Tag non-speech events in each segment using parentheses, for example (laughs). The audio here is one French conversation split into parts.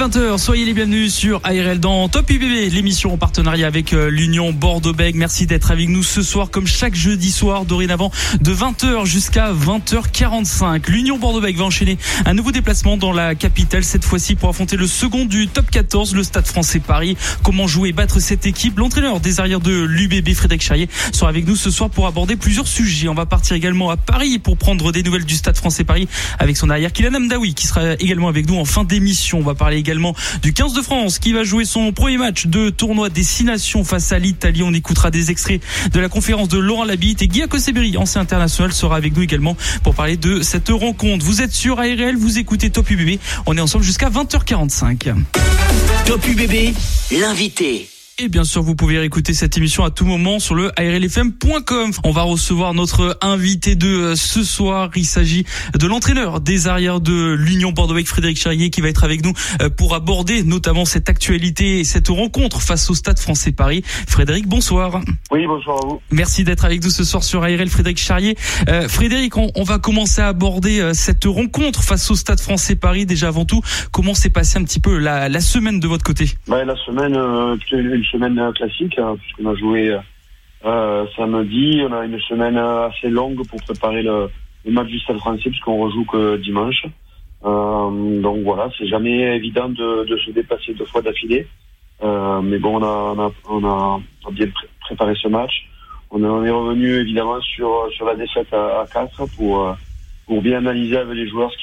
20h, soyez les bienvenus sur ARL dans Top UBB, l'émission en partenariat avec euh, l'Union Bordeaux-Bègles. Merci d'être avec nous ce soir, comme chaque jeudi soir, dorénavant, de 20h jusqu'à 20h45. L'Union Bordeaux-Bègles va enchaîner un nouveau déplacement dans la capitale, cette fois-ci pour affronter le second du Top 14, le Stade français Paris. Comment jouer et battre cette équipe? L'entraîneur des arrières de l'UBB, Frédéric Charrier, sera avec nous ce soir pour aborder plusieurs sujets. On va partir également à Paris pour prendre des nouvelles du Stade français Paris avec son arrière Kylian Amdaoui, qui sera également avec nous en fin d'émission. On va parler également du 15 de France qui va jouer son premier match de tournoi Destination face à l'Italie. On écoutera des extraits de la conférence de Laurent Labitte et Guy Akoseberi, ancien international, sera avec nous également pour parler de cette rencontre. Vous êtes sur ARL, vous écoutez Top UBB. On est ensemble jusqu'à 20h45. Top UBB, l'invité. Et bien sûr, vous pouvez écouter cette émission à tout moment sur le arlfm.com. On va recevoir notre invité de euh, ce soir. Il s'agit de l'entraîneur des arrières de l'Union bordeaux Frédéric Charrier, qui va être avec nous euh, pour aborder notamment cette actualité et cette rencontre face au Stade français Paris. Frédéric, bonsoir. Oui, bonsoir à vous. Merci d'être avec nous ce soir sur ARL, Frédéric Charrier. Euh, Frédéric, on, on, va commencer à aborder cette rencontre face au Stade français Paris. Déjà avant tout, comment s'est passé un petit peu la, la semaine de votre côté? Bah, La semaine, euh, une semaine classique, hein, puisqu'on a joué euh, samedi. On a une semaine assez longue pour préparer le, match du Stade français, puisqu'on rejoue que dimanche. Euh, donc voilà, c'est jamais évident de, se déplacer deux fois d'affilée. Euh, mais bon, on a, on a, on bien pré préparé ce match. On, est revenu évidemment sur, la défaite à, à 4 pour, bien analyser avec les joueurs ce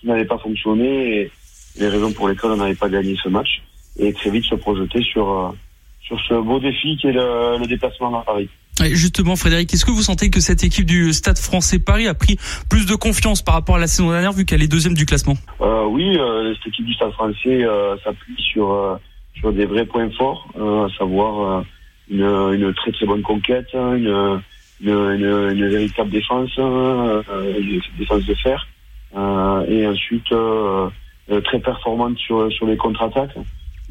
qui n'avait pas fonctionné et les raisons pour lesquelles on n'avait pas gagné ce match. Et très vite se projeter sur, sur ce beau défi qui est le, le déplacement à Paris. Justement, Frédéric, est-ce que vous sentez que cette équipe du Stade français Paris a pris plus de confiance par rapport à la saison dernière, vu qu'elle est deuxième du classement? Euh, Oui, euh, cette équipe du Stade français euh, s'appuie sur, euh, sur des vrais points forts, euh, à savoir une, une, très très bonne conquête, une, une, une, une véritable défense, une défense de fer, et ensuite très performante sur, sur les contre-attaques.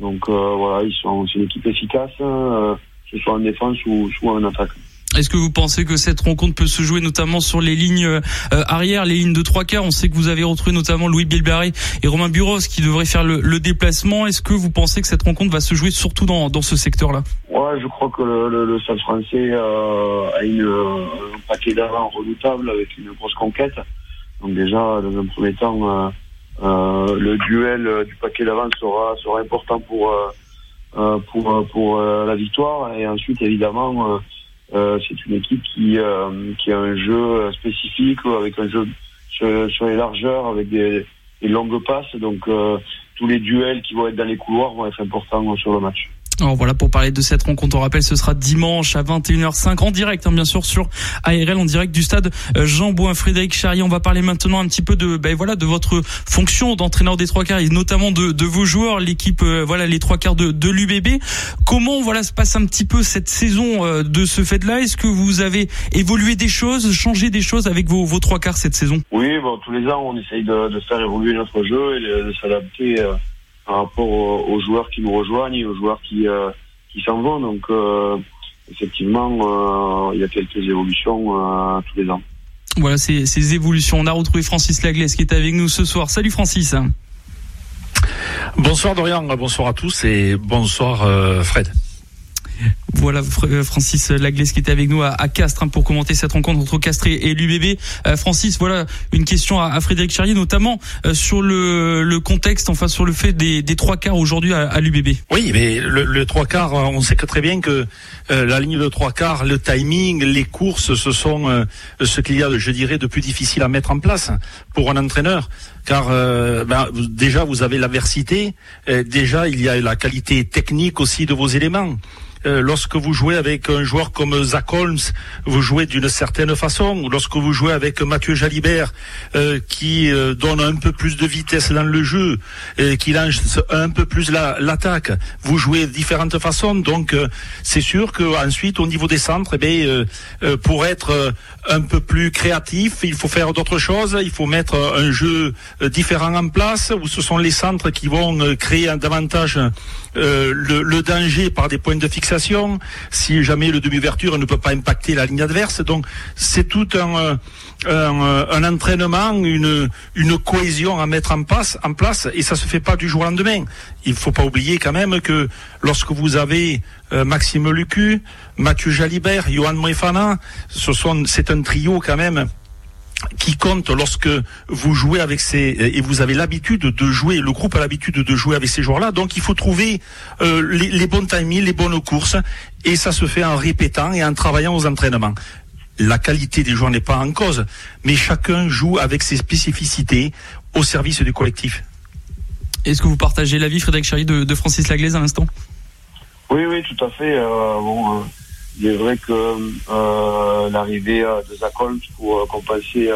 Donc voilà, ils sont c'est une équipe efficace que ce soit en défense ou en attaque. Est-ce que vous pensez que cette rencontre peut se jouer notamment sur les lignes euh, arrière, les lignes de trois quarts? On sait que vous avez retrouvé notamment Louis Bilbaré et Romain Buros qui devraient faire le, le déplacement. Est-ce que vous pensez que cette rencontre va se jouer surtout dans, dans ce secteur-là? Ouais, je crois que le, le, le Stade français euh, a une, un paquet d'avant redoutable avec une grosse conquête. Donc déjà, dans un premier temps, euh, euh, le duel du paquet d'avant sera, sera important pour euh, pour pour euh, la victoire et ensuite évidemment euh, c'est une équipe qui qui a un jeu spécifique avec un jeu sur, les largeurs avec des longues passes donc tous les duels qui vont être dans les couloirs vont être importants sur le match. Alors voilà pour parler de cette rencontre. On rappelle, ce sera dimanche à 21h05 en direct, hein, bien sûr sur ARL en direct du stade Jean Bouin. Frédéric Charrier, on va parler maintenant un petit peu de ben voilà de votre fonction d'entraîneur des trois quarts et notamment de, de vos joueurs, l'équipe euh, voilà les trois quarts de, de l'UBB. Comment voilà se passe un petit peu cette saison euh, de ce fait-là? Est-ce que vous avez évolué des choses, changé des choses avec vos, vos trois quarts cette saison? Oui, bon tous les ans on essaye de, de faire évoluer notre jeu et de, de s'adapter. Euh par rapport aux, aux, joueurs qui nous rejoignent et aux joueurs qui, euh, qui s'en vont. Donc, euh, effectivement, euh, il y a quelques évolutions tous les ans. Voilà ces, ces, évolutions. On a retrouvé Francis Laglaise qui est avec nous ce soir. Salut Francis. Bonsoir Dorian, bonsoir à tous et bonsoir Fred. Voilà Francis Laglaise qui était avec nous à, Castres hein, pour commenter cette rencontre entre Castres et l'UBB. Euh, Francis, voilà une question à, Frédéric Charrier, notamment euh, sur le, contexte, enfin sur le fait des, trois quarts aujourd'hui à, l'UBB. Oui, mais le, trois quarts, on sait très bien que euh, la ligne de trois quarts, le timing, les courses, ce sont euh, ce qu'il y a, je dirais, de plus difficile à mettre en place pour un entraîneur car euh, ben, déjà vous avez l'aversité, déjà il y a la qualité technique aussi de vos éléments. Euh, lorsque vous jouez avec un joueur comme Zach Holmes, vous jouez d'une certaine façon. Lorsque vous jouez avec Mathieu Jalibert, euh, qui euh, donne un peu plus de vitesse dans le jeu, qui lance un peu plus l'attaque, vous jouez de différentes façons. Donc, c'est sûr qu'ensuite, au niveau des centres, eh pour être un peu plus créatif, il faut faire d'autres choses. Il faut mettre un jeu différent en place, où ce sont les centres qui vont créer davantage le, danger par des points de fixation, si jamais le demi-ouverture ne peut pas impacter la ligne adverse. Donc c'est tout un, euh, euh, entraînement, une, cohésion à mettre en place, en place, et ça se fait pas du jour au lendemain. Il faut pas oublier quand même que lorsque vous avez Maxime Lucu, Mathieu Jalibert, Johan Moefana, ce c'est un trio quand même qui compte lorsque vous jouez avec ces et vous avez l'habitude de jouer, le groupe a l'habitude de jouer avec ces joueurs-là. Donc il faut trouver euh, les, les, bons timings, les bonnes courses, et ça se fait en répétant et en travaillant aux entraînements. La qualité des joueurs n'est pas en cause, mais chacun joue avec ses spécificités au service du collectif. Est-ce que vous partagez l'avis, Frédéric Charry, de, de, Francis Laglaise à l'instant? Oui, oui, tout à fait. Euh, bon, euh, il est vrai que euh, l'arrivée euh, de Zach Holmes pour euh, compenser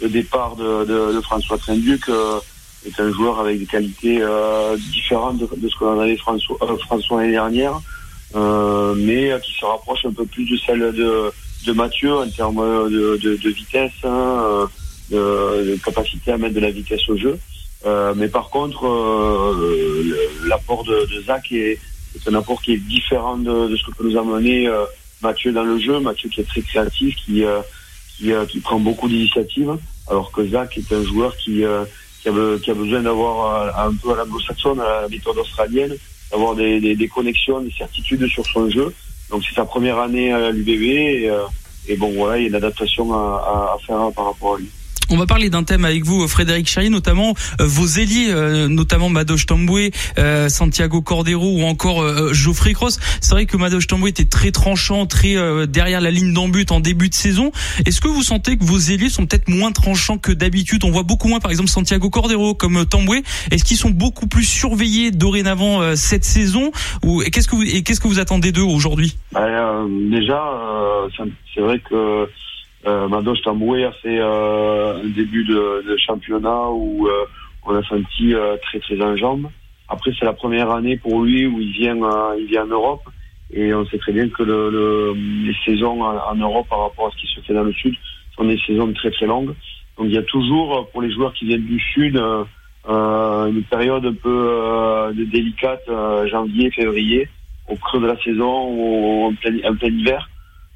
le départ de, François Trinduc est un joueur avec des qualités différentes de, de, ce que l'on avait François, François l'année dernière, mais qui se rapproche un peu plus de celle de, Mathieu en termes de, de vitesse, hein, de, capacité à mettre de la vitesse au jeu. mais par contre, l'apport de, de Zach est, c'est un apport qui est différent de, de, ce que peut nous amener euh, Mathieu dans le jeu. Mathieu qui est très créatif, qui, euh, qui, euh, qui, prend beaucoup d'initiatives, alors que Zach est un joueur qui, qui, a, qui a besoin d'avoir un peu à l'anglo-saxonne, à la méthode australienne, d'avoir des, des, des, connexions, des certitudes sur son jeu. Donc c'est sa première année à l'UBB et, et, bon voilà, il y a une adaptation à, à faire par rapport à lui. On va parler d'un thème avec vous, Frédéric Charrier, notamment euh, vos ailiers, euh, notamment Madoche Tamboué, euh, Santiago Cordero ou encore Geoffrey Cross. C'est vrai que Madoche Tamboué était très tranchant, très derrière la ligne d'embut en début de saison. Est-ce que vous sentez que vos ailiers sont peut-être moins tranchants que d'habitude? On voit beaucoup moins, par exemple, Santiago Cordero comme Tamboué. Est-ce qu'ils sont beaucoup plus surveillés dorénavant cette saison? Ou qu'est-ce que vous et qu'est-ce que vous attendez d'eux aujourd'hui? Bah, Déjà, c'est vrai que euh, Madoche Tamboué a fait euh, un début de, de championnat où euh, on a senti euh, très très en jambes. Après, c'est la première année pour lui où il vient, il vient en Europe. Et on sait très bien que le, le, les saisons en, Europe par rapport à ce qui se fait dans le Sud sont des saisons très très longues. Donc il y a toujours, pour les joueurs qui viennent du Sud, euh, une période un peu euh, délicate, janvier, février, au creux de la saison, ou en plein, en plein hiver.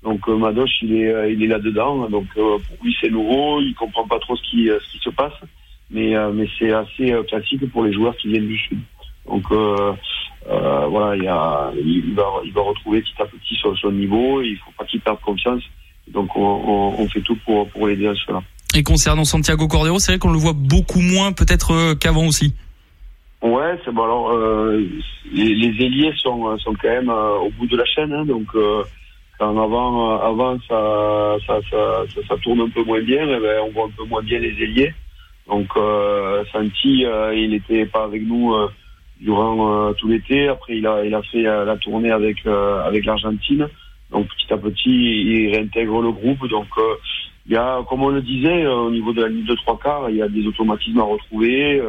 Donc euh, Madoche, il est, euh, il est là-dedans. Donc euh, pour lui, c'est nouveau. Il comprend pas trop ce qui, ce qui se passe. Mais, mais c'est assez classique pour les joueurs qui viennent du Sud. Donc voilà, il, y a, il, va, il va retrouver petit à petit son, son niveau. il faut pas qu'il perde confiance. Donc on, on, on, fait tout pour, pour l'aider à cela. Et concernant Santiago Cordero, c'est vrai qu'on le voit beaucoup moins peut-être qu'avant aussi. Ouais, c'est bon. Alors les, les ailiers sont, sont quand même au bout de la chaîne, hein, donc quand avant, euh, avant ça, ça, ça, ça, tourne un peu moins bien, eh ben, on voit un peu moins bien les ailiers. Donc euh, Santi, euh, il n'était pas avec nous euh, durant tout l'été. Après, il a, il a fait la tournée avec avec l'Argentine. Donc petit à petit, il réintègre le groupe. Donc il y a, comme on le disait, au niveau de la ligne de trois quarts, il y a des automatismes à retrouver.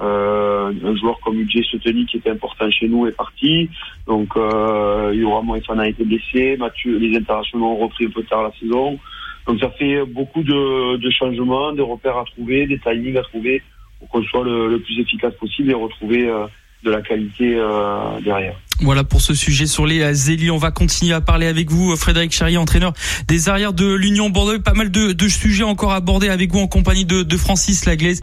Euh, un joueur comme UJ Soteni qui était important chez nous est parti. Donc euh, Yura Moefana a été blessé. Mathieu, les internationaux ont repris un peu tard la saison. Donc ça fait beaucoup de, de changements, des repères à trouver, des timings à trouver pour qu'on soit le, le, plus efficace possible et retrouver euh, de la qualité euh, derrière. Voilà pour ce sujet sur les Zéli. On va continuer à parler avec vous, Frédéric Charrier, entraîneur des arrières de l'Union Bordeaux. Pas mal de, de, sujets encore abordés avec vous en compagnie de, de Francis Laglaise.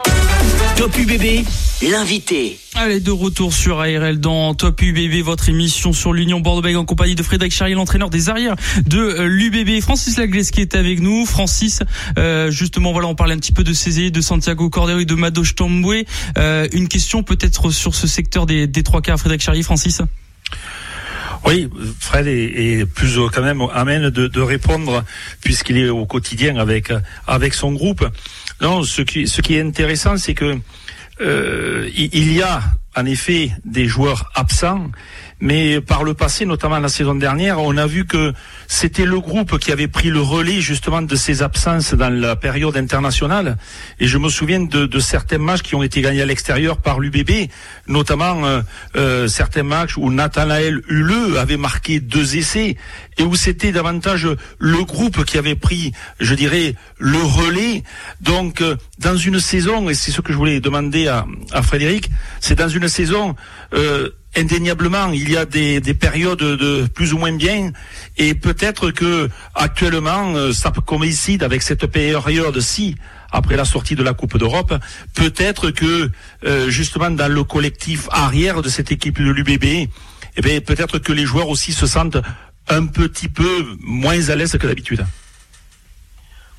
Top UBB, l'invité. Allez, de retour sur ARL dans Top UBB, votre émission sur l'Union Bordeaux en compagnie de Frédéric Charrier, l'entraîneur des arrières de l'UBB. Francis Laglaise qui est avec nous. Francis, euh, justement, voilà, on parlait un petit peu de Cézé, de Santiago Cordero et de Madoche Tamboué. Euh, une question peut-être sur ce secteur des, des trois quarts, Frédéric Charrier, Francis oui, Fred est, plus quand même amène de, de répondre puisqu'il est au quotidien avec avec son groupe. Non, ce qui ce qui est intéressant, c'est que euh, il y a en effet des joueurs absents, mais par le passé, notamment la saison dernière, on a vu que c'était le groupe qui avait pris le relais justement de ces absences dans la période internationale. Et je me souviens de, de certains matchs qui ont été gagnés à l'extérieur par l'UBB, notamment euh, euh, certains matchs où Nathanaël Huleux avait marqué deux essais et où c'était davantage le groupe qui avait pris, je dirais, le relais. Donc, euh, dans une saison, et c'est ce que je voulais demander à, à Frédéric, c'est dans une saison euh, indéniablement, il y a des, des, périodes de plus ou moins bien, et peut-être que actuellement, euh, ça coïncide avec cette période-ci, après la sortie de la Coupe d'Europe, peut-être que euh, justement dans le collectif arrière de cette équipe de l'UBB, eh peut-être que les joueurs aussi se sentent un petit peu moins à l'aise que d'habitude.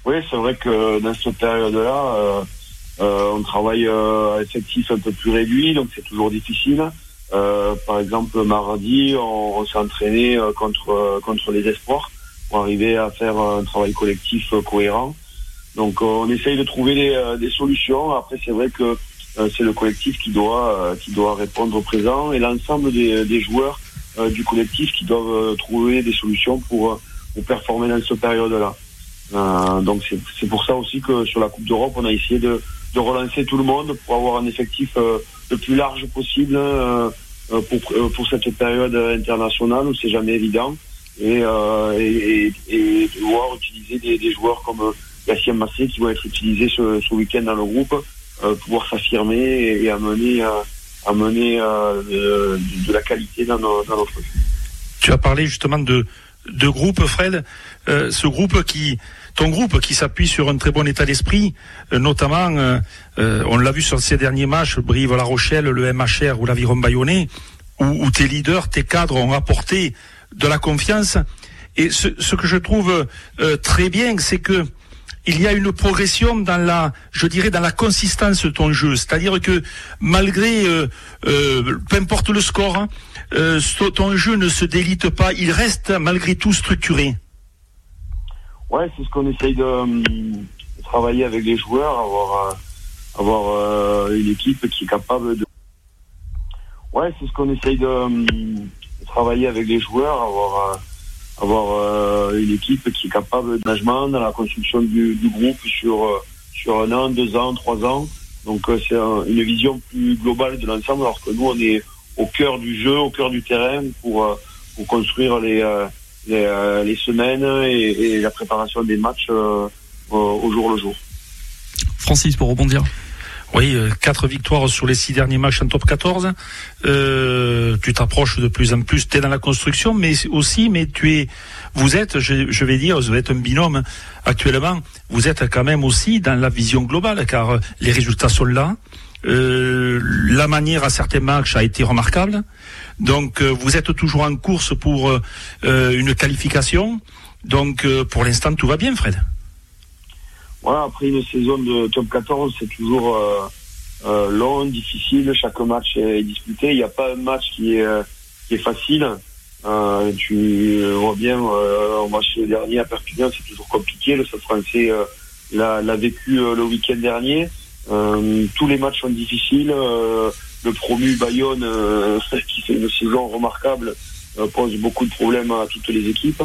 Oui, c'est vrai que dans cette période-là, euh, on travaille à effectif un peu plus réduit, donc c'est toujours difficile. Euh, par exemple, mardi, on, on s'est entraîné euh, contre euh, contre les espoirs pour arriver à faire un travail collectif cohérent. Donc, on essaye de trouver des, des solutions. Après, c'est vrai que c'est le collectif qui doit qui doit répondre présent et l'ensemble des, des joueurs du collectif qui doivent trouver des solutions pour pour performer dans cette période-là. Donc c'est pour ça aussi que sur la Coupe d'Europe, on a essayé de, de relancer tout le monde pour avoir un effectif le plus large possible euh, euh, pour, euh, pour cette période internationale où c'est jamais évident et, et, et, devoir utiliser des, joueurs comme Yassine Massé qui vont être utilisés ce, ce week-end dans le groupe, pouvoir s'affirmer et, amener, amener de, la qualité dans, dans notre jeu. Tu as parlé justement de, de groupe, Fred. Euh, ce groupe qui, ton groupe qui s'appuie sur un très bon état d'esprit, euh, notamment, euh, on l'a vu sur ces derniers matchs, Brive-La Rochelle, le MHR ou l'Aviron Bayonnais, où, où, tes leaders, tes cadres ont apporté de la confiance. Et ce, ce que je trouve très bien, c'est que il y a une progression dans la, je dirais, dans la consistance de ton jeu. C'est-à-dire que malgré, euh, euh, peu importe le score, hein, euh, ton jeu ne se délite pas. Il reste malgré tout structuré. Ouais, c'est ce qu'on essaye de, de, travailler avec les joueurs, avoir, avoir une équipe qui est capable de. Ouais, c'est ce qu'on essaye de, de, travailler avec les joueurs, avoir avoir euh, une équipe qui est capable de management dans la construction du, du groupe sur euh, sur un an, deux ans, trois ans. Donc euh, c'est un, une vision plus globale de l'ensemble, alors que nous on est au cœur du jeu, au cœur du terrain pour pour construire les les, les semaines et, et, la préparation des matchs au jour le jour. Francis, pour rebondir. Oui, euh, quatre victoires sur les six derniers matchs en top 14. Euh, tu t'approches de plus en plus. Tu es dans la construction, mais aussi, mais tu es, vous êtes, je, je, vais dire, vous êtes un binôme actuellement. Vous êtes quand même aussi dans la vision globale, car les résultats sont là. Euh, la manière à certains matchs a été remarquable. Donc, euh, vous êtes toujours en course pour euh, une qualification. Donc, pour l'instant, tout va bien, Fred voilà, après une saison de top 14, c'est toujours long, difficile. Chaque match est disputé. Il n'y a pas un match qui est, facile. Tu vois bien, euh, au match dernier à Perpignan, c'est toujours compliqué. Le Stade français l'a vécu le week-end dernier. Tous les matchs sont difficiles. le promu Bayonne, (laughs) qui fait une saison remarquable, pose beaucoup de problèmes à toutes les équipes.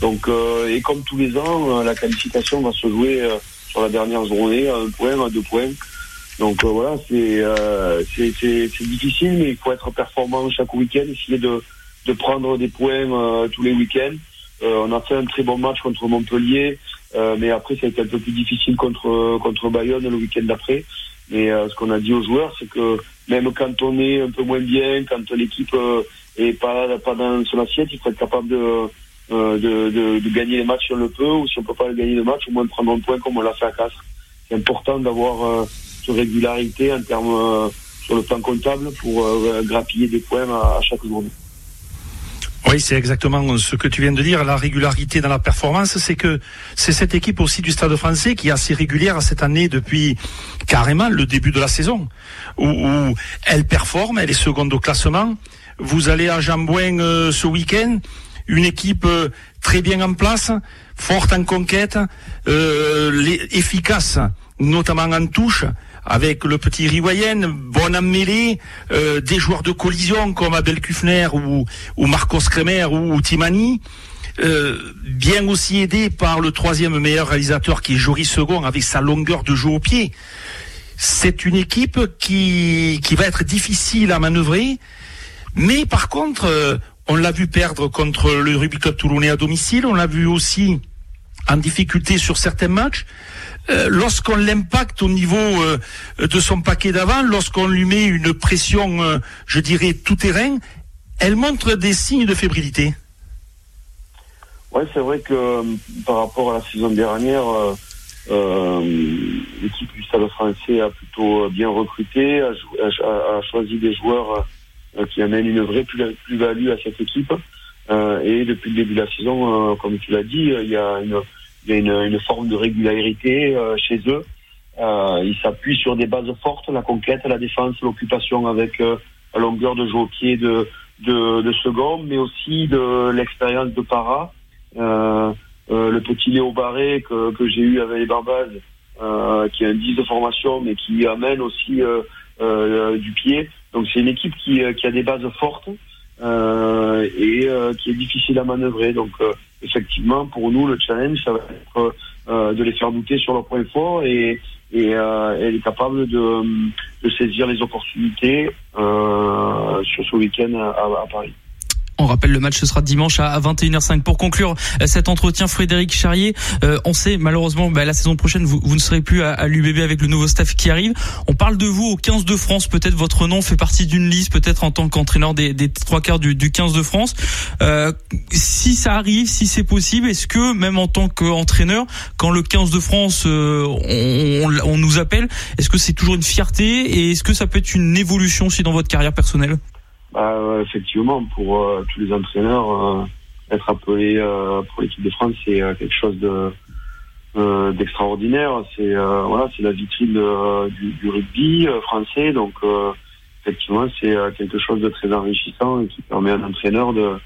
Donc, euh, et comme tous les ans, euh, la qualification va se jouer euh, sur la dernière journée, à un point, à deux points. Donc voilà, c'est c'est difficile, mais il faut être performant chaque week-end, essayer de, de prendre des points tous les week-ends. on a fait un très bon match contre Montpellier, mais après ça a été un peu plus difficile contre contre Bayonne le week-end d'après. Mais ce qu'on a dit aux joueurs, c'est que même quand on est un peu moins bien, quand l'équipe est pas pas dans son assiette, il faut être capable de euh, de, de, de, gagner les matchs si on le peut, ou si on peut pas gagner le match, au moins de prendre un point comme on l'a fait à Castres. C'est important d'avoir euh, cette régularité en termes euh, sur le plan comptable pour euh, grappiller des points à, à chaque journée. Oui, c'est exactement ce que tu viens de dire. La régularité dans la performance, c'est que c'est cette équipe aussi du Stade français qui est assez régulière cette année depuis carrément le début de la saison, où, elle performe, elle est seconde au classement. Vous allez à Jambouin euh, ce week-end une équipe euh, très bien en place. forte en conquête, les, efficace, notamment en touche, avec le petit Riwayen, bon en mêlée, des joueurs de collision comme Abel Kufner ou, ou Marcos Kremer ou, Timani. bien aussi aidé par le troisième meilleur réalisateur qui est Joris Second avec sa longueur de jeu au pied. C'est une équipe qui, qui va être difficile à manœuvrer, mais par contre, on l'a vu perdre contre le Rugby à domicile. On l'a vu aussi en difficulté sur certains matchs. Euh, lorsqu'on l'impacte au niveau euh, de son paquet d'avant, lorsqu'on lui met une pression, euh, je dirais, tout terrain, elle montre des signes de fébrilité. Oui, c'est vrai que par rapport à la saison dernière, l'équipe du Stade français a plutôt bien recruté, a choisi des joueurs qui amène une vraie plus-value à cette équipe. Et depuis le début de la saison, comme tu l'as dit, il y a une, il y a une, forme de régularité chez eux. Euh, ils s'appuient sur des bases fortes, la conquête, la défense, l'occupation avec la longueur de jeu au pied de, de, second, mais aussi de l'expérience de para. Euh, le petit Léo Barré que, que j'ai eu avec les Barbades, qui a un 10 de formation, mais qui amène aussi du pied. Donc c'est une équipe qui, euh, qui, a des bases fortes euh, et euh, qui est difficile à manœuvrer. Donc effectivement, pour nous, le challenge, ça va être de les faire douter sur leurs points forts et, et elle est capable de, de saisir les opportunités sur ce week-end à Paris. On rappelle le match ce sera dimanche à 21h05 pour conclure euh, cet entretien Frédéric Charrier euh, on sait malheureusement bah, la saison prochaine vous, ne serez plus à, à l'UBB avec le nouveau staff qui arrive. On parle de vous au 15 de France. Peut-être votre nom fait partie d'une liste peut-être en tant qu'entraîneur des, des, trois quarts du, du 15 de France. Euh, si ça arrive si c'est possible est-ce que même en tant qu'entraîneur quand le 15 de France on, on, on nous appelle est-ce que c'est toujours une fierté et est-ce que ça peut être une évolution aussi dans votre carrière personnelle? Bah, effectivement, pour euh, tous les entraîneurs, euh, être appelé euh, pour l'équipe de France, c'est quelque chose de d'extraordinaire. C'est voilà, c'est la vitrine du, du, rugby français, donc effectivement, c'est quelque chose de très enrichissant et qui permet à un entraîneur de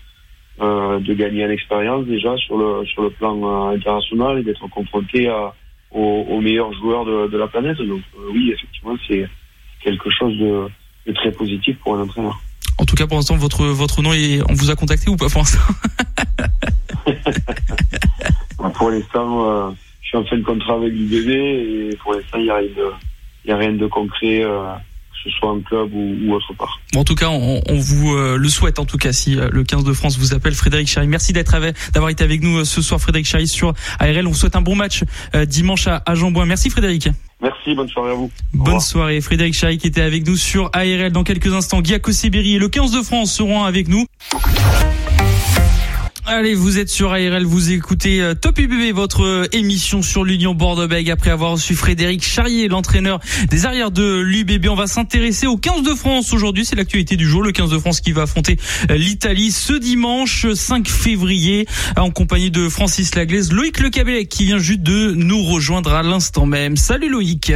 de gagner en expérience déjà sur le sur le plan international et d'être confronté à, aux, meilleurs joueurs de, de la planète. Donc oui, effectivement, c'est quelque chose de, de très positif pour un entraîneur. En tout cas, pour l'instant, votre, votre nom est, on vous a contacté ou pas pour l'instant? (laughs) Pour l'instant, euh, je suis en fin de contrat avec du bébé et pour l'instant, il n'y a, a, rien de concret. Euh, que ce soit en club ou, autre part. en tout cas, on, vous euh, le souhaite en tout cas si le 15 de France vous appelle Frédéric Charry. Merci d'être d'avoir été avec nous ce soir Frédéric Charry sur ARL. On vous souhaite un bon match dimanche à, à Jean-Bouin. Merci Frédéric. Merci, bonne soirée à vous. Bonne soirée. Frédéric Chahi qui était avec nous sur ARL dans quelques instants. Guy Sibéry et le 15 de France seront avec nous. Allez, vous êtes sur ARL, vous écoutez euh, Top UBB, votre euh, émission sur l'Union Bordeaux-Bègles. Après avoir reçu Frédéric Charrier, l'entraîneur des arrières de l'UBB, on va s'intéresser au 15 de France. Aujourd'hui, c'est l'actualité du jour. Le 15 de France qui va affronter euh, l'Italie ce dimanche 5 février en compagnie de Francis Laglaise. Loïc Lecabé qui vient juste de nous rejoindre à l'instant même. Salut Loïc.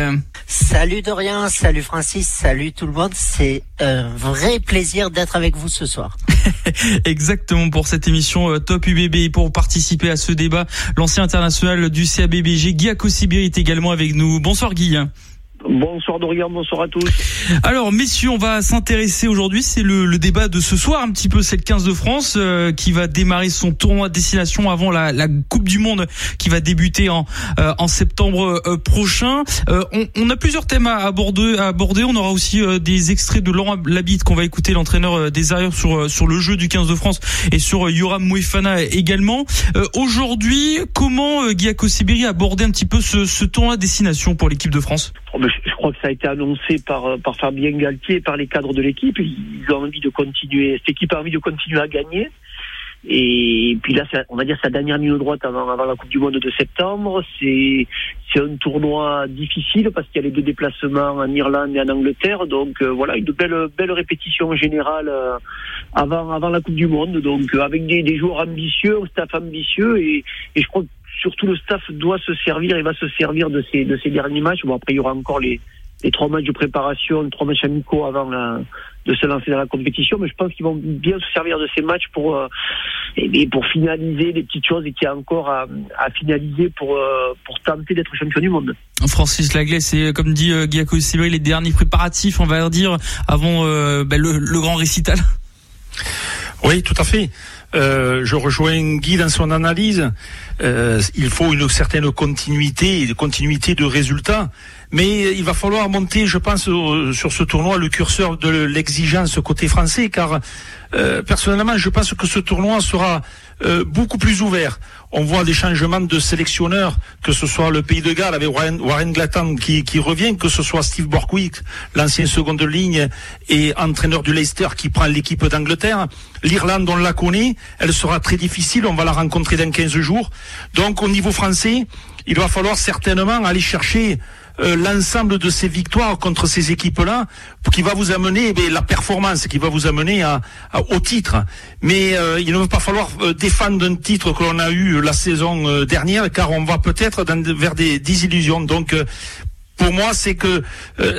Salut Dorian, salut Francis, salut tout le monde. C'est un vrai plaisir d'être avec vous ce soir. (laughs) Exactement pour cette émission Top UBB pour participer à ce débat. L'ancien international du CABBG, Guy Akosibir est également avec nous. Bonsoir Guy. Bonsoir Dorian, bonsoir à tous. Alors messieurs, on va s'intéresser aujourd'hui, c'est le, le, débat de ce soir un petit peu, c'est le 15 de France euh, qui va démarrer son tournoi de destination avant la, la, Coupe du Monde qui va débuter en, euh, en septembre euh, prochain. On, on, a plusieurs thèmes à aborder, à aborder. on aura aussi des extraits de Laurent Labitte qu'on va écouter, l'entraîneur des arrières sur, sur le jeu du 15 de France et sur Yoram Mouefana également. aujourd'hui, comment Guy Sibiri a abordé un petit peu ce, ce tournoi de destination pour l'équipe de France? Oh, je crois que ça a été annoncé par, par Fabien Galtier, par les cadres de l'équipe. Ils ont envie de continuer, cette équipe a envie de continuer à gagner. Et puis là, on va dire sa dernière ligne droite avant, avant la Coupe du Monde de septembre. C'est un tournoi difficile parce qu'il y a les deux déplacements en Irlande et en Angleterre. Donc euh, voilà, une belle belle répétition générale euh, avant avant la Coupe du Monde. Donc euh, avec des, des joueurs ambitieux, un staff ambitieux et, et je crois que surtout le staff doit se servir et va se servir de ces, de ces derniers matchs. Bon, après, il y aura encore les, les trois matchs de préparation, trois matchs amicaux avant de se lancer dans la compétition, mais je pense qu'ils vont bien se servir de ces matchs pour euh, et, pour finaliser les petites choses et qu'il y a encore à, finaliser pour euh, pour tenter d'être champion du monde. Francis Laglaise, c'est comme dit euh, Guillaume les derniers préparatifs, on va dire, avant euh, ben, le, le grand récital. Oui, tout à fait. Euh, je rejoins Guy dans son analyse. Euh, il faut une certaine continuité, une continuité de résultats. Mais il va falloir monter, je pense, sur ce tournoi le curseur de l'exigence côté français, car euh, personnellement, je pense que ce tournoi sera beaucoup plus ouvert. On voit des changements de sélectionneurs, que ce soit le Pays de Galles avec Warren, Warren qui, qui, revient, que ce soit Steve Borkwick, l'ancien seconde ligne et entraîneur du Leicester qui prend l'équipe d'Angleterre. L'Irlande, on la connaît, elle sera très difficile, on va la rencontrer dans 15 jours. Donc au niveau français, il va falloir certainement aller chercher euh, l'ensemble de ces victoires contre ces équipes-là, qui va vous amener eh la performance, qui va vous amener à, au titre. Mais euh, il ne va pas falloir euh, défendre un titre que l'on a eu la saison dernière, car on va peut-être vers des désillusions. Donc, pour moi, c'est que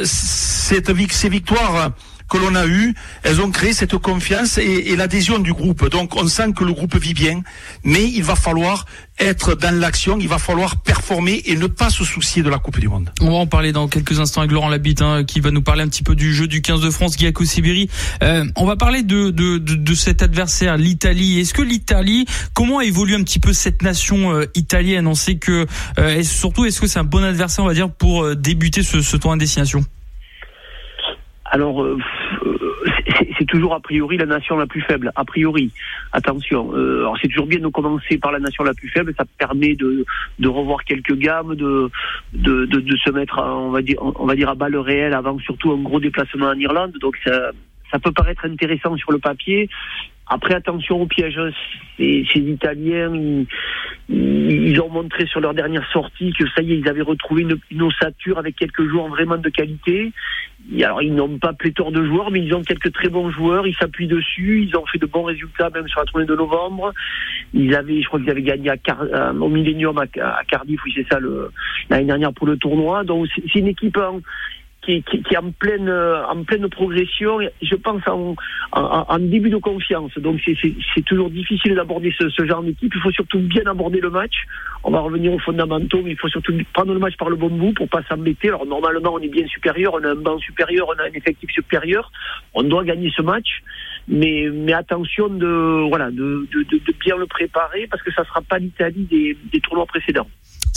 cette, ces victoires que l'on a eu, elles ont créé cette confiance et, et l'adhésion du groupe. Donc on sent que le groupe vit bien, mais il va falloir être dans l'action, il va falloir performer et ne pas se soucier de la Coupe du Monde. On va en parler dans quelques instants avec Laurent Labitte, hein, qui va nous parler un petit peu du jeu du 15 de France, Giacomo Sibiri. Euh, on va parler de, de, de, de cet adversaire, l'Italie. Est-ce que l'Italie, comment évolue un petit peu cette nation euh, italienne? On sait que, euh, et surtout, est-ce que c'est un bon adversaire, on va dire, pour euh, débuter ce, ce tour en destination? Alors, euh, c'est toujours a priori la nation la plus faible. A priori, attention. Euh, alors c'est toujours bien de commencer par la nation la plus faible. Ça permet de, de revoir quelques gammes, de, de, de, de se mettre, à, on va dire, on va dire à balle réelle avant surtout un gros déplacement en Irlande. Donc ça, ça peut paraître intéressant sur le papier. Après, attention au piège. Ces, ces Italiens, ils, ont montré sur leur dernière sortie que ça y est, ils avaient retrouvé une, ossature avec quelques joueurs vraiment de qualité. alors, ils n'ont pas pléthore de joueurs, mais ils ont quelques très bons joueurs. Ils s'appuient dessus. Ils ont fait de bons résultats, même sur la tournée de novembre. Ils avaient, je crois qu'ils avaient gagné à au Millennium à, Cardiff, oui, c'est ça, l'année dernière pour le tournoi. Donc, c'est une équipe en, qui, est en pleine, euh, en pleine progression, je pense en, début de confiance. Donc c'est toujours difficile d'aborder ce, genre d'équipe. Il faut surtout bien aborder le match. On va revenir aux fondamentaux, mais il faut surtout prendre le match par le bon bout pour pas s'embêter. Alors normalement, on est bien supérieur, on a un banc supérieur, on a un effectif supérieur. On doit gagner ce match, mais, attention de, voilà, de, bien le préparer parce que ça sera pas l'Italie des tournois précédents.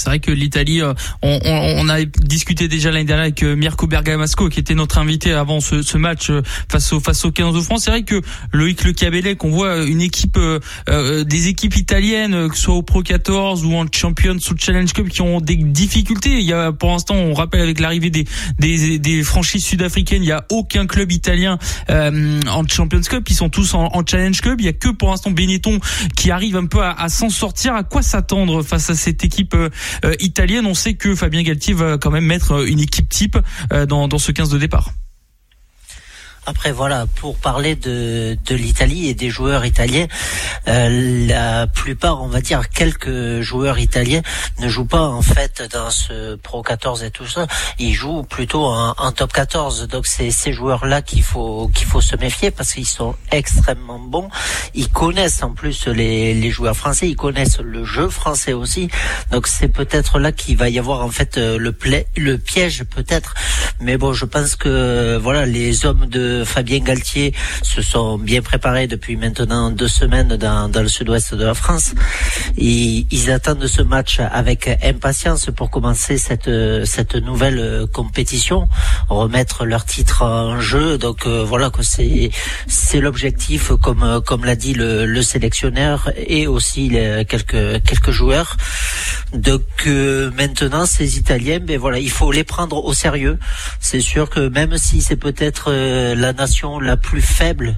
C'est vrai que l'Italie, euh, on, on, on, a discuté déjà l'année dernière avec euh, Mirko Bergamasco, qui était notre invité avant ce, ce match euh, face au face au 15 de France. C'est vrai que Loïc Le Cabellec, qu'on voit une équipe, euh, des équipes italiennes, que ce soit au Pro 14 ou en Champions ou Challenge Cup, qui ont des difficultés. Il y a, pour l'instant, on rappelle avec l'arrivée des, des, des franchises sud-africaines, il y a aucun club italien euh, en Champions Cup. Ils sont tous en, en, Challenge Cup. Il y a que pour l'instant Benetton qui arrive un peu à, à s'en sortir. À quoi s'attendre face à cette équipe italienne. On sait que Fabien Galtier va quand même mettre euh, une équipe type euh, dans, dans ce 15 de départ. Après voilà, pour parler de, de l'Italie et des joueurs italiens, euh, la plupart, on va dire quelques joueurs italiens ne jouent pas en fait dans ce Pro 14 et tout ça. Ils jouent plutôt en, en top 14. Donc c'est ces joueurs-là qu'il faut qu'il faut se méfier parce qu'ils sont extrêmement bons. Ils connaissent en plus les, les joueurs français, ils connaissent le jeu français aussi. Donc c'est peut-être là qu'il va y avoir en fait le, le piège peut-être. Mais bon, je pense que voilà les hommes de Fabien Galtier se sont bien préparés depuis maintenant deux semaines dans, le sud-ouest de la France. Ils attendent ce match avec impatience pour commencer cette, nouvelle compétition, remettre leur titre en jeu. Donc euh, voilà que c'est l'objectif, comme l'a dit le, le, sélectionneur et aussi les, quelques quelques joueurs. Donc euh, maintenant ces Italiens, ben voilà, il faut les prendre au sérieux. C'est sûr que même si c'est peut-être euh, la nation la plus faible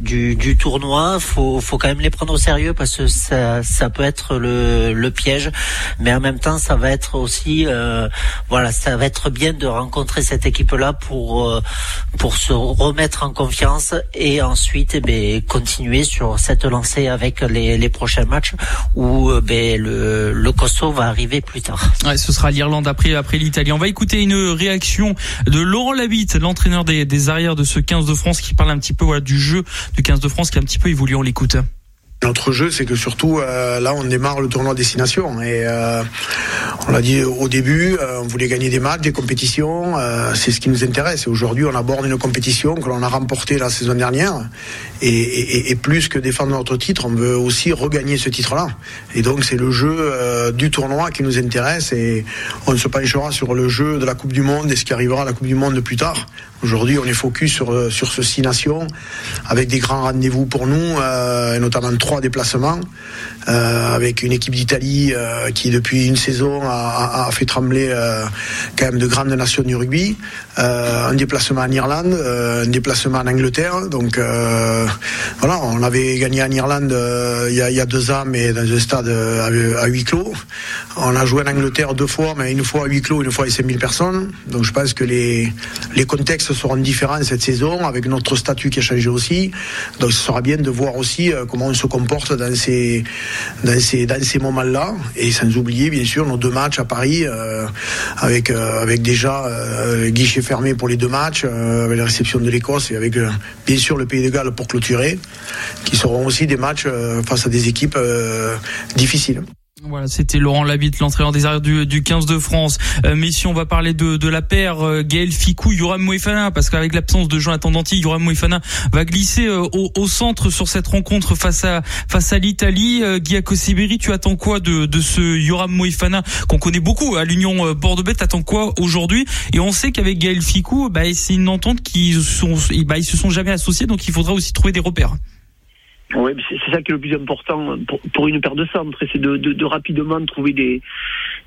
du, du tournoi. Faut, faut quand même les prendre au sérieux parce que ça, ça peut être le, le piège, mais en même temps, ça va être aussi, euh, voilà, ça va être bien de rencontrer cette équipe-là pour euh, pour se remettre en confiance et ensuite, eh ben, continuer sur cette lancée avec les, les prochains matchs où eh le, le Kosovo va arriver plus tard. Ouais, ce sera l'Irlande après après l'Italie. On va écouter une réaction de Laurent Labitte, l'entraîneur des, des arrières de ce 15 de France, qui parle un petit peu voilà, du jeu du 15 de France qui a un petit peu évolué. On l'écoute. Notre jeu, c'est que surtout euh, là, on démarre le tournoi destination et euh, on l'a dit au début, euh, on voulait gagner des matchs, des compétitions, c'est ce qui nous intéresse. Et aujourd'hui, on aborde une compétition que l'on a remportée la saison dernière et, et, et, plus que défendre notre titre, on veut aussi regagner ce titre-là. Et donc, c'est le jeu euh, du tournoi qui nous intéresse et on se penchera sur le jeu de la Coupe du Monde et ce qui arrivera à la Coupe du Monde plus tard. Aujourd'hui, on est focus sur sur ce six nations avec des grands rendez-vous pour nous, et notamment trois déplacements euh, avec une équipe d'Italie euh, qui depuis une saison a, fait trembler euh, quand même de grandes nations du rugby, un déplacement en Irlande, un déplacement en Angleterre. Donc voilà, on avait gagné en Irlande il y, a, il, y a, deux ans, mais dans un stade à, à, huis clos. On a joué en Angleterre deux fois, mais une fois à huis clos, une fois avec 5000 personnes. Donc je pense que les, les contextes seront différents cette saison, avec notre statut qui a changé aussi. Donc ce sera bien de voir aussi comment on se comporte dans ces dans ces, dans ces moments-là. Et sans oublier, bien sûr, nos deux matchs à Paris, euh, avec, euh, avec déjà euh, guichet fermé pour les deux matchs, euh, avec la réception de l'Écosse et avec, euh, bien sûr, le Pays de Galles pour qui seront aussi des matchs euh, face à des équipes difficiles. Voilà, c'était Laurent Labitte, l'entraîneur des arrières du, du 15 de France. Euh, mais si on va parler de, de la paire euh, Gaël Ficou, Yoram Moefana, parce qu'avec l'absence de Jonathan Danty, Yoram Moefana va glisser euh, au, au, centre sur cette rencontre face à face à l'Italie. Euh, Guillaume Sibéry, tu attends quoi de, de ce Yoram Moefana qu'on connaît beaucoup à l'Union euh, Bordeaux-Bègles T'attends quoi aujourd'hui? Et on sait qu'avec Gaël Ficou, bah, c'est une entente qui sont, bah, ils se sont jamais associés, donc il faudra aussi trouver des repères. Oui, c'est ça qui est le plus important pour, une paire de centres, c'est de, de, de, rapidement trouver des,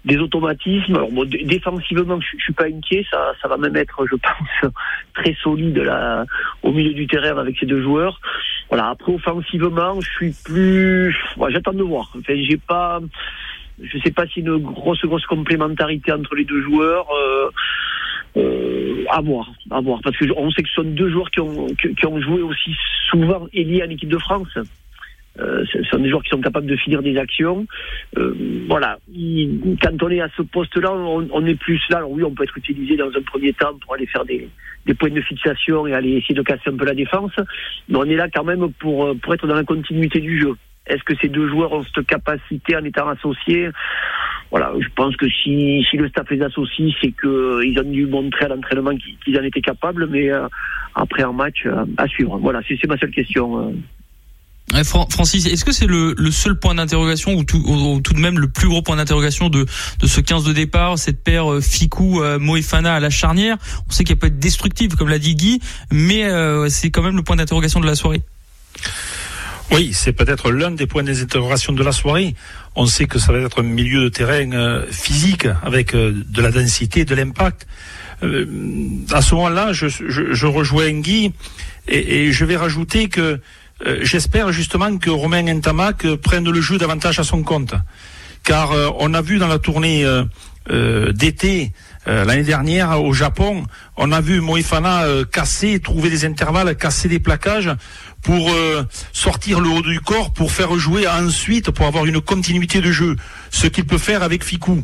des automatismes. Alors bon, défensivement, je, suis pas inquiet, ça, ça va même être, je (laughs) pense, très solide là au milieu du terrain avec ces deux joueurs. Voilà. Après, offensivement, je suis plus, j'attends de voir. Enfin, j'ai pas, je sais pas si une grosse grosse complémentarité entre les deux joueurs. Euh, euh, à voir, à voir, parce que on sait que ce sont deux joueurs qui ont, qui, ont joué aussi souvent et liés à l'équipe de France. Euh, ce sont des joueurs qui sont capables de finir des actions. Euh, voilà. quand on est à ce poste-là, on, on, est plus là. Alors oui, on peut être utilisé dans un premier temps pour aller faire des, des points de fixation et aller essayer de casser un peu la défense. Mais on est là quand même pour, pour être dans la continuité du jeu. Est-ce que ces deux joueurs ont cette capacité en étant associés? Voilà, je pense que si, si le staff les associe, c'est qu'ils ont dû montrer à l'entraînement qu'ils en étaient capables, mais euh, après un match, euh, à suivre. Voilà, c'est ma seule question. Euh. Francis, est-ce que c'est le, le, seul point d'interrogation ou tout, ou tout, de même le plus gros point d'interrogation de, de ce 15 de départ, cette paire Ficou Moefana à la charnière? On sait qu'elle peut être destructive, comme l'a dit Guy, mais c'est quand même le point d'interrogation de la soirée. Oui, c'est peut-être l'un des points d'interrogation de la soirée. On sait que ça va être un milieu de terrain euh, physique avec euh, de la densité, de l'impact. Euh, à ce moment-là, je, rejoins Guy et, et, je vais rajouter que j'espère justement que Romain Ntamak prenne le jeu davantage à son compte. Car on a vu dans la tournée d'été l'année dernière au Japon, on a vu Moïfana casser, trouver des intervalles, casser des plaquages pour euh, sortir le haut du corps, pour faire jouer ensuite, pour avoir une continuité de jeu, ce qu'il peut faire avec Ficou.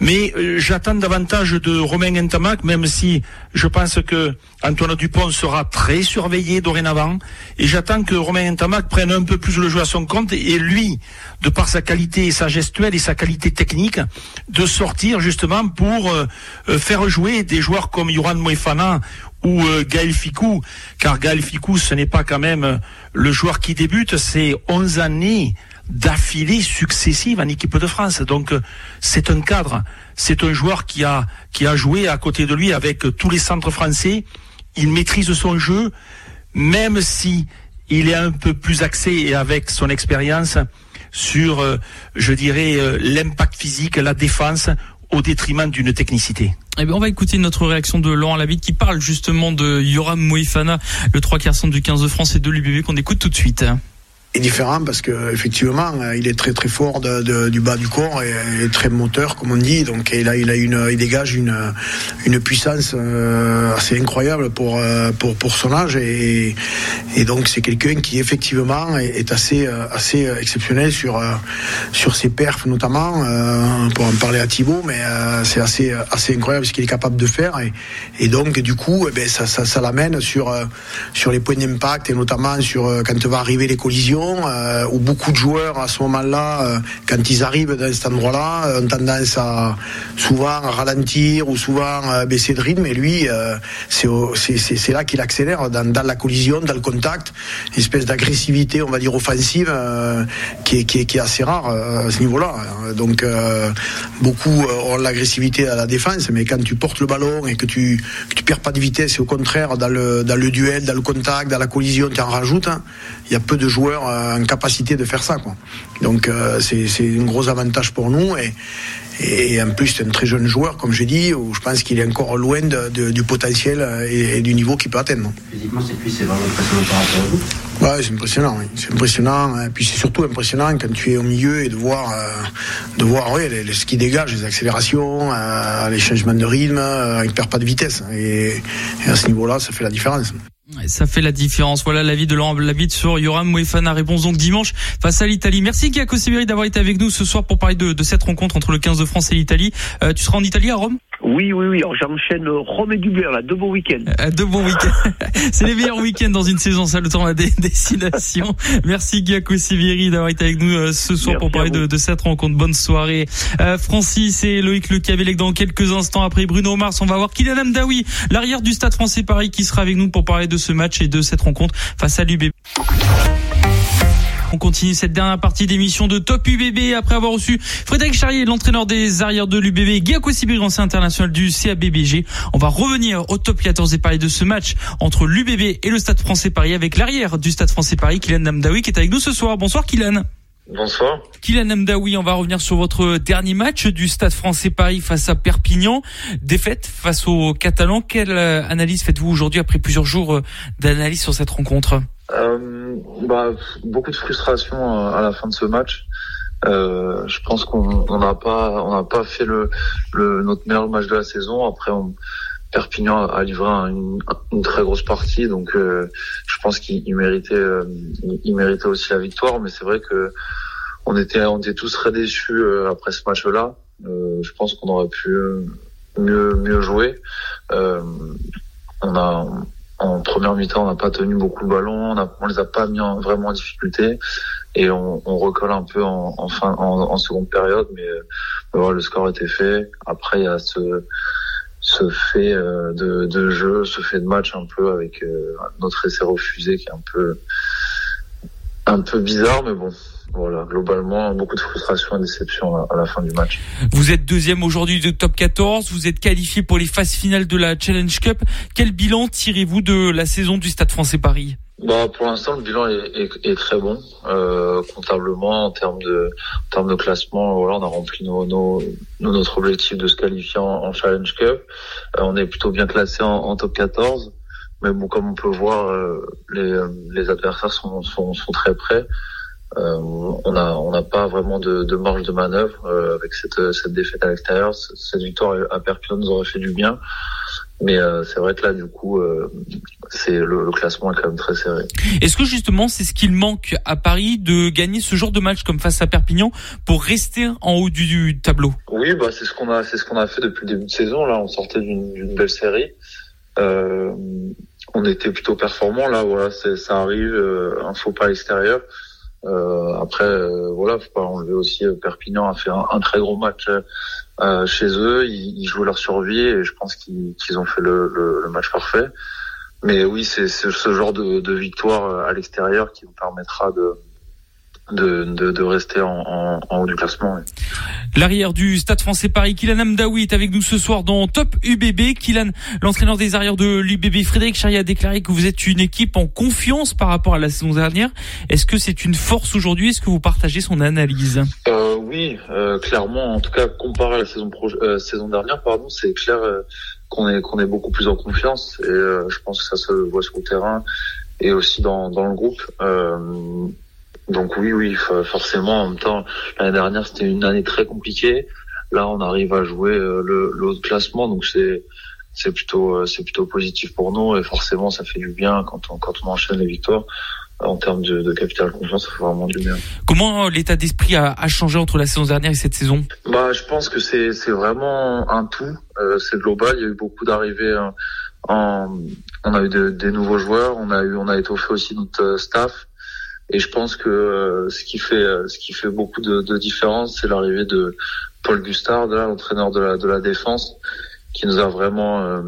Mais euh, j'attends davantage de Romain Ntamak, même si je pense que Antoine Dupont sera très surveillé dorénavant, et j'attends que Romain Ntamak prenne un peu plus le jeu à son compte, et lui, de par sa qualité et sa gestuelle et sa qualité technique, de sortir justement pour euh, faire jouer des joueurs comme Yoran Moefana ou euh, Gaël Ficou, car Gaël Ficou, ce n'est pas quand même euh, le joueur qui débute, c'est 11 années d'affilée successive en équipe de France. Donc euh, c'est un cadre, c'est un joueur qui a qui a joué à côté de lui avec tous les centres français. Il maîtrise son jeu, même si il est un peu plus axé et avec son expérience sur, je dirais, l'impact physique, la défense, au détriment d'une technicité. Eh bien, on va écouter notre réaction de Laurent Labitte qui parle justement de Yoram Moïfana, le trois quarts du 15 de France et de l'UBB qu'on écoute tout de suite est différent parce que effectivement il est très très fort du bas du corps et, très moteur comme on dit. Donc il a une il dégage une une puissance euh, assez incroyable pour euh, pour pour son âge. Et donc c'est quelqu'un qui effectivement est, assez euh, assez exceptionnel sur sur ses perfs notamment pour en parler à Thibaut mais c'est assez assez incroyable ce qu'il est capable de faire. Et, et donc du coup eh ben ça ça, ça l'amène sur sur les points d'impact et notamment sur quand va arriver les collisions euh, où beaucoup de joueurs à ce moment-là, euh, quand ils arrivent dans cet endroit-là, euh, ont tendance à souvent ralentir ou souvent baisser de rythme. Et lui, c'est là qu'il accélère dans, la collision, dans le contact, une espèce d'agressivité, on va dire offensive, qui est, assez rare à ce niveau-là. Donc beaucoup ont l'agressivité à la défense, mais quand tu portes le ballon et que tu, que tu perds pas de vitesse, et au contraire dans le, duel, dans le contact, dans la collision, tu en rajoutes. Hein, il y a peu de joueurs euh, en capacité de faire ça. Quoi. Donc euh, c'est un gros avantage pour nous. Et, et en plus, c'est un très jeune joueur, comme je dis, où je pense qu'il est encore loin de, du potentiel et, du niveau qu'il peut atteindre. Physiquement, c'est plus, c'est vraiment impressionnant par rapport à vous? Ouais, c'est impressionnant, oui. C'est impressionnant. Et puis c'est surtout impressionnant quand tu es au milieu et de voir, euh, de voir ouais, les, ce qui dégage, les accélérations, les changements de rythme, il ne perd pas de vitesse. Et, et à ce niveau-là, ça fait la différence. Ça fait la différence. Voilà l'avis de Laurent Labitte sur Yoram Moefana. Réponse donc dimanche face à l'Italie. Merci Giacomo Siberi d'avoir été avec nous ce soir pour parler de, de, cette rencontre entre le 15 de France et l'Italie. Euh, tu seras en Italie à Rome? Oui, oui, oui. j'enchaîne Rome et Dublin, là, deux bons week-ends. Euh, deux bons week-ends. (laughs) C'est les meilleurs week-ends dans une saison, ça le temps à des (laughs) destinations. Merci Giacomo Siberi d'avoir été avec nous euh, ce soir pour parler de, de, cette rencontre. Bonne soirée. Euh, Francis et Loïc Le Cavelec dans quelques instants après Bruno Mars. On va voir Kylian Amdaoui, l'arrière du Stade français Paris, qui sera avec nous pour parler de ce match et de cette rencontre face à l'UBB. On continue cette dernière partie d'émission de Top UBB après avoir reçu Frédéric Charrier, l'entraîneur des arrières de l'UBB, Guillaume Sibir, ancien international du CABBG. On va revenir au Top 14 et parler de ce match entre l'UBB et le Stade français Paris avec l'arrière du Stade français Paris, Kylian Namdawi, qui est avec nous ce soir. Bonsoir Kylian. Bonsoir. Kylian Namdaoui, on va revenir sur votre dernier match du Stade français Paris face à Perpignan. Défaite face aux Catalans. Quelle euh, analyse faites-vous aujourd'hui après plusieurs jours euh, d'analyse sur cette rencontre? Euh, bah, beaucoup de frustration euh, à la fin de ce match. Euh, je pense qu'on n'a pas on n'a pas fait le, le, notre meilleur match de la saison. Après, on, Perpignan a livré une, très grosse partie, donc euh, je pense qu'il méritait euh, il méritait aussi la victoire. Mais c'est vrai que on était on était tous très déçus après ce match-là. je pense qu'on aurait pu mieux mieux jouer. on a en première mi-temps, on n'a pas tenu beaucoup le ballon, on, a, on les a pas mis vraiment en difficulté et on, on recolle un peu en, fin, en, seconde période, mais, voilà, le score était fait. Après, il y a ce, ce fait euh, de, de, jeu, ce fait de match un peu avec euh, notre essai refusé qui est un peu un peu bizarre, mais bon, voilà, globalement, beaucoup de frustration et déception à, la fin du match. Vous êtes deuxième aujourd'hui de top 14, vous êtes qualifié pour les phases finales de la Challenge Cup. Quel bilan tirez-vous de la saison du Stade français Paris? Bah, pour l'instant, le bilan est, est, est très bon. Euh, comptablement, en termes de, en termes de classement, voilà, on a rempli nos, nos, notre objectif de se qualifier en, Challenge Cup. Euh, on est plutôt bien classé en, en, top 14. Mais bon, comme on peut voir, euh, les, les adversaires sont, sont, sont très prêts. Euh, on n'a on pas vraiment de, de marge de manœuvre euh, avec cette, cette défaite à l'extérieur. Cette victoire à Perpignan nous aurait fait du bien. Mais euh, c'est vrai que là, du coup, c'est le, le, classement est quand même très serré. Est-ce que justement, c'est ce qu'il manque à Paris de gagner ce genre de match comme face à Perpignan pour rester en haut du, du tableau? Oui, bah c'est ce qu'on a, c'est ce qu'on a fait depuis le début de saison. Là, on sortait d'une belle série. Euh, on était plutôt performant. Là, voilà, ça arrive, un faux pas à l'extérieur. Euh, après, euh, voilà, faut pas enlever aussi euh, Perpignan a fait un, très gros match euh, chez eux. Ils, ils, jouent leur survie et je pense qu'ils ont fait le, le, le, match parfait. Mais oui, c'est ce genre de, de, victoire à l'extérieur qui vous permettra de de, de, de rester en, en, en, haut du classement. L'arrière du Stade français Paris, Kylian Amdaoui est avec nous ce soir dans Top UBB. Kylian, l'entraîneur des arrières de l'UBB, Frédéric Charrier a déclaré que vous êtes une équipe en confiance par rapport à la saison dernière. Est-ce que c'est une force aujourd'hui? Est-ce que vous partagez son analyse? Euh, Oui, euh, clairement. En tout cas, comparé à la saison, euh, saison dernière, pardon, c'est clair euh, qu'on est qu'on est beaucoup plus en confiance. Et euh, je pense que ça se voit sur le terrain et aussi dans, dans le groupe. Donc oui, oui, forcément. En même temps, l'année dernière, c'était une année très compliquée. Là, on arrive à jouer euh, le, le haut de classement, donc c'est c'est plutôt euh, c'est plutôt positif pour nous et forcément, ça fait du bien quand on quand on enchaîne les victoires. En termes de, de capital confiance, ça fait vraiment du bien. Comment euh, l'état d'esprit a, a, changé entre la saison dernière et cette saison? Bah, je pense que c'est c'est vraiment un tout. Euh, c'est global. Il y a eu beaucoup d'arrivées. En, on a eu de, des nouveaux joueurs. On a eu on a étoffé aussi notre staff. Et je pense que euh, ce qui fait euh, ce qui fait beaucoup de, de différence, c'est l'arrivée de Paul Gustard, l'entraîneur de la de la défense, qui nous a vraiment euh,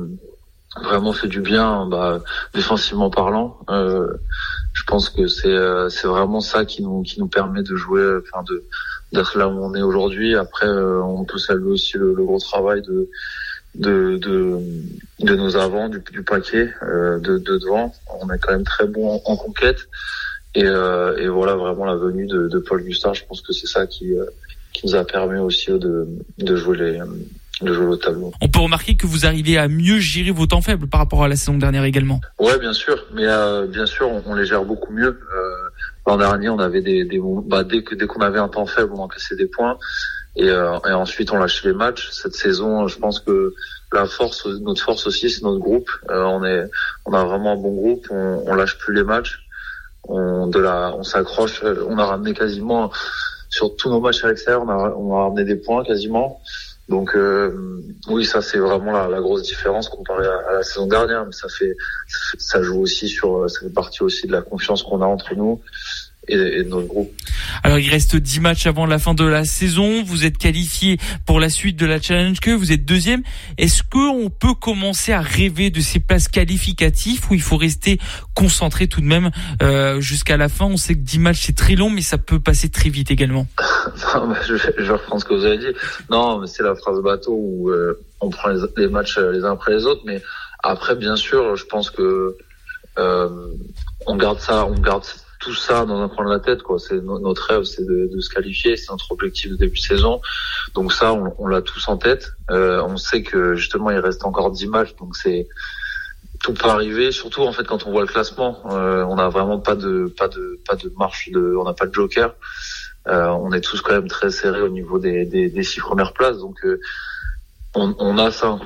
vraiment fait du bien, bah, défensivement parlant. je pense que c'est c'est vraiment ça qui nous qui nous permet de jouer, enfin de d'être là où on est aujourd'hui. Après, on peut saluer aussi le, le, gros travail de de, de, de nos avants, du, du paquet, de, de devant. On est quand même très bon en conquête. Et, euh, et, voilà vraiment la venue de, de, Paul Gustard, je pense que c'est ça qui, euh, qui nous a permis aussi de, de jouer les de jouer au tableau. On peut remarquer que vous arrivez à mieux gérer vos temps faibles par rapport à la saison dernière également. Ouais, bien sûr, mais euh, bien sûr, on, on, les gère beaucoup mieux. Euh, L'an dernier, on avait des, des bah, dès que dès qu'on avait un temps faible, on encaissait des points, et, euh, et ensuite on lâchait les matchs. Cette saison, je pense que la force, notre force aussi, c'est notre groupe. Euh, on est, on a vraiment un bon groupe. On, on lâche plus les matchs on de la, on s'accroche. On a ramené quasiment sur tous nos matchs à l'extérieur, on a, on a ramené des points quasiment. Donc euh, oui, ça c'est vraiment la, la, grosse différence comparé à, à, la saison dernière, mais ça fait, ça joue aussi sur, ça fait partie aussi de la confiance qu'on a entre nous et, et, de notre groupe. Alors il reste 10 matchs avant la fin de la saison. Vous êtes qualifié pour la suite de la Challenge que vous êtes deuxième. Est-ce que on peut commencer à rêver de ces places qualificatives ou il faut rester concentré tout de même euh, jusqu'à la fin? On sait que 10 matchs c'est très long, mais ça peut passer très vite également. (laughs) non, je, je reprends ce que vous avez dit. Non, mais c'est la phrase bateau où euh, on prend les, les, matchs euh, les uns après les autres, mais après bien sûr, je pense que euh, on garde ça, on garde tout ça dans un coin de la tête. Quoi. C'est notre rêve, c'est de, de, se qualifier, c'est notre objectif de début de saison. Donc ça, on, on l'a tous en tête. Euh, on sait que justement, il reste encore 10 matchs, donc c'est tout peut arriver. Surtout en fait, quand on voit le classement, euh, on n'a vraiment pas de pas de pas de marche, de, on n'a pas de joker. Euh, on est tous quand même très serrés au niveau des, des, des six premières places, donc euh, on, on, a ça,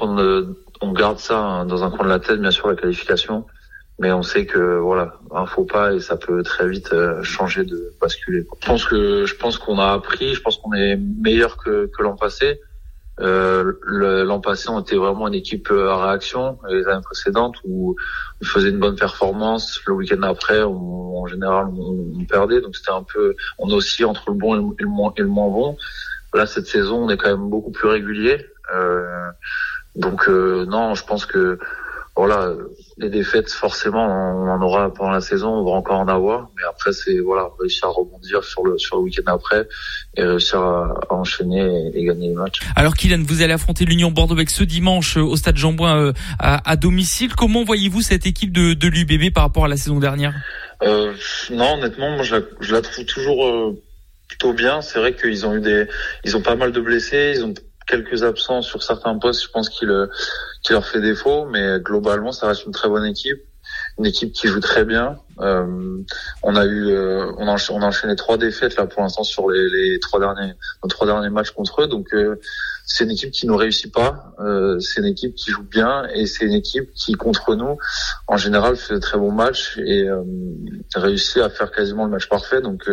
on garde ça dans un coin de la tête, bien sûr, la qualification mais on sait que voilà un faux pas et ça peut très vite euh, changer de basculer. Je pense que je pense qu'on a appris, je pense qu'on est meilleur que, que l'an passé. Euh, l'an passé, on était vraiment une équipe euh, à réaction. Les années précédentes où on faisait une bonne performance, le week-end après, on, en général, on, on perdait. Donc c'était un peu, on aussi entre le bon et le, moins, et le moins bon. Là, cette saison, on est quand même beaucoup plus régulier. Euh, donc non, je pense que voilà, les défaites, forcément, on en aura pendant la saison, on va encore en avoir. Mais après, c'est voilà, réussir à rebondir sur le sur le week-end après et réussir à, à enchaîner et, et, gagner les matchs. Alors, Kylian, vous allez affronter l'Union Bordeaux ce dimanche euh, au Stade Jean-Bouin euh, à, à, domicile. Comment voyez-vous cette équipe de, de l'UBB par rapport à la saison dernière? Euh, Non, honnêtement, moi, je la, je la trouve toujours euh, plutôt bien. C'est vrai qu'ils ont eu des, ils ont pas mal de blessés, ils ont quelques absents sur certains postes, je pense qu'il euh, qui leur fait défaut, mais globalement, ça reste une très bonne équipe, une équipe qui joue très bien. Euh, on a eu, euh, on, a, enchaîné trois défaites là pour l'instant sur les, trois derniers, nos trois derniers matchs contre eux, donc euh, c'est une équipe qui ne réussit pas, euh, c'est une équipe qui joue bien et c'est une équipe qui contre nous, en général, fait de très bons matchs et réussit à faire quasiment le match parfait. Donc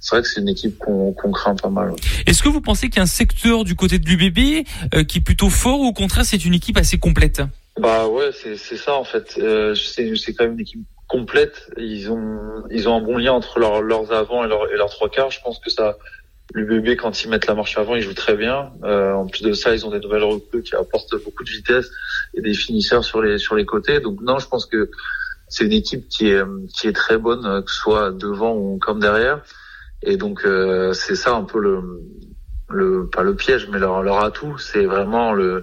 c'est vrai que c'est une équipe qu'on qu craint pas mal. Est-ce que vous pensez qu'il y a un secteur du côté de l'UBB euh, qui est plutôt fort ou au contraire c'est une équipe assez complète? Bah ouais, c'est ça en fait. Euh, c'est quand même une équipe complète. Ils ont ils ont un bon lien entre leur, leurs avant et, leur, et leurs trois quarts. Je pense que ça l'UBB quand ils mettent la marche avant, ils jouent très bien. Euh, en plus de ça, ils ont des nouvelles recrues qui apportent beaucoup de vitesse et des finisseurs sur les sur les côtés. Donc non, je pense que c'est une équipe qui est qui est très bonne, que ce soit devant ou comme derrière. Et donc c'est ça un peu le, le pas le piège, mais leur leur atout, c'est vraiment le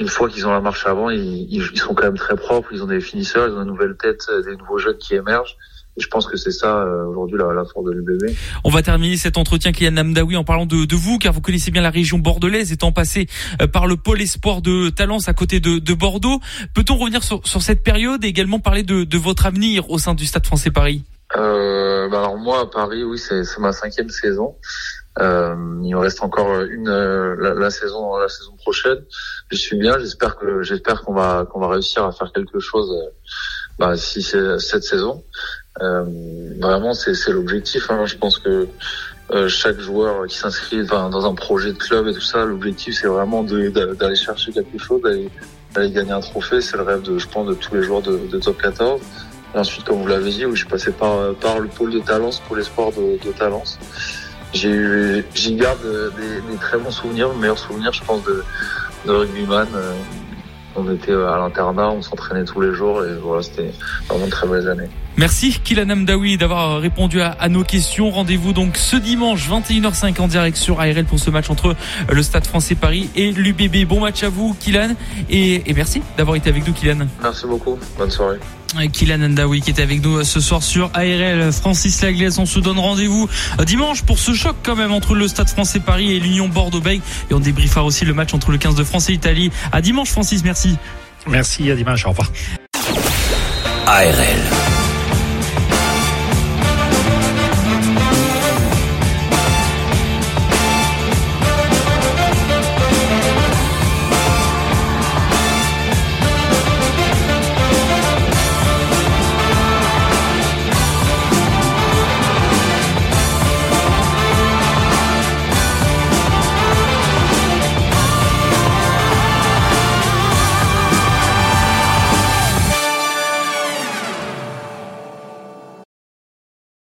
une fois qu'ils ont la marche avant, ils, ils, sont quand même très propres, ils ont des finisseurs, ils ont une nouvelle tête, des nouveaux jeunes qui émergent. Et je pense que c'est ça euh, aujourd'hui la, la force de l'UBB. On va terminer cet entretien Kylian Namdaoui en parlant de, de, vous, car vous connaissez bien la région bordelaise, étant passé euh, par le pôle espoir de Talence à côté de, de Bordeaux. Peut-on revenir sur, sur, cette période et également parler de, de, votre avenir au sein du Stade Français Paris? Euh, bah alors moi à Paris, oui, c'est ma cinquième saison. Euh, il me reste encore une la, la, saison la saison prochaine. Je suis bien. J'espère que j'espère qu'on va qu'on va réussir à faire quelque chose. Bah, si c'est cette saison. Euh, vraiment, c'est l'objectif. Hein. Je pense que euh, chaque joueur qui s'inscrit dans un projet de club et tout ça, l'objectif c'est vraiment d'aller chercher quelque chose, d'aller gagner un trophée. C'est le rêve de, je pense, de tous les joueurs de, de top 14. Ensuite, comme vous l'avez dit, je suis passé par, par le pôle de Talence, pour l'espoir de, de Talence. J'y garde des, des, très bons souvenirs, meilleurs souvenirs, je pense, de, de rugbyman. Euh, on était à l'internat, on s'entraînait tous les jours et voilà, c'était vraiment une très belle année. Merci Kylian Amdaoui d'avoir répondu à, nos questions. Rendez-vous donc ce dimanche 21h05 en direct sur ARL pour ce match entre le Stade français Paris et l'UBB. Bon match à vous Kylian et, et merci d'avoir été avec nous Kylian. Merci beaucoup, bonne soirée. Kylian Andaoui qui est avec nous ce soir sur ARL. Francis Laglaise, on se donne rendez-vous dimanche pour ce choc quand même entre le Stade français Paris et l'Union Bordeaux-Bègles. Et on débriefera aussi le match entre le 15 de France et Italie. À dimanche Francis, merci. Merci, à dimanche, au revoir. ARL.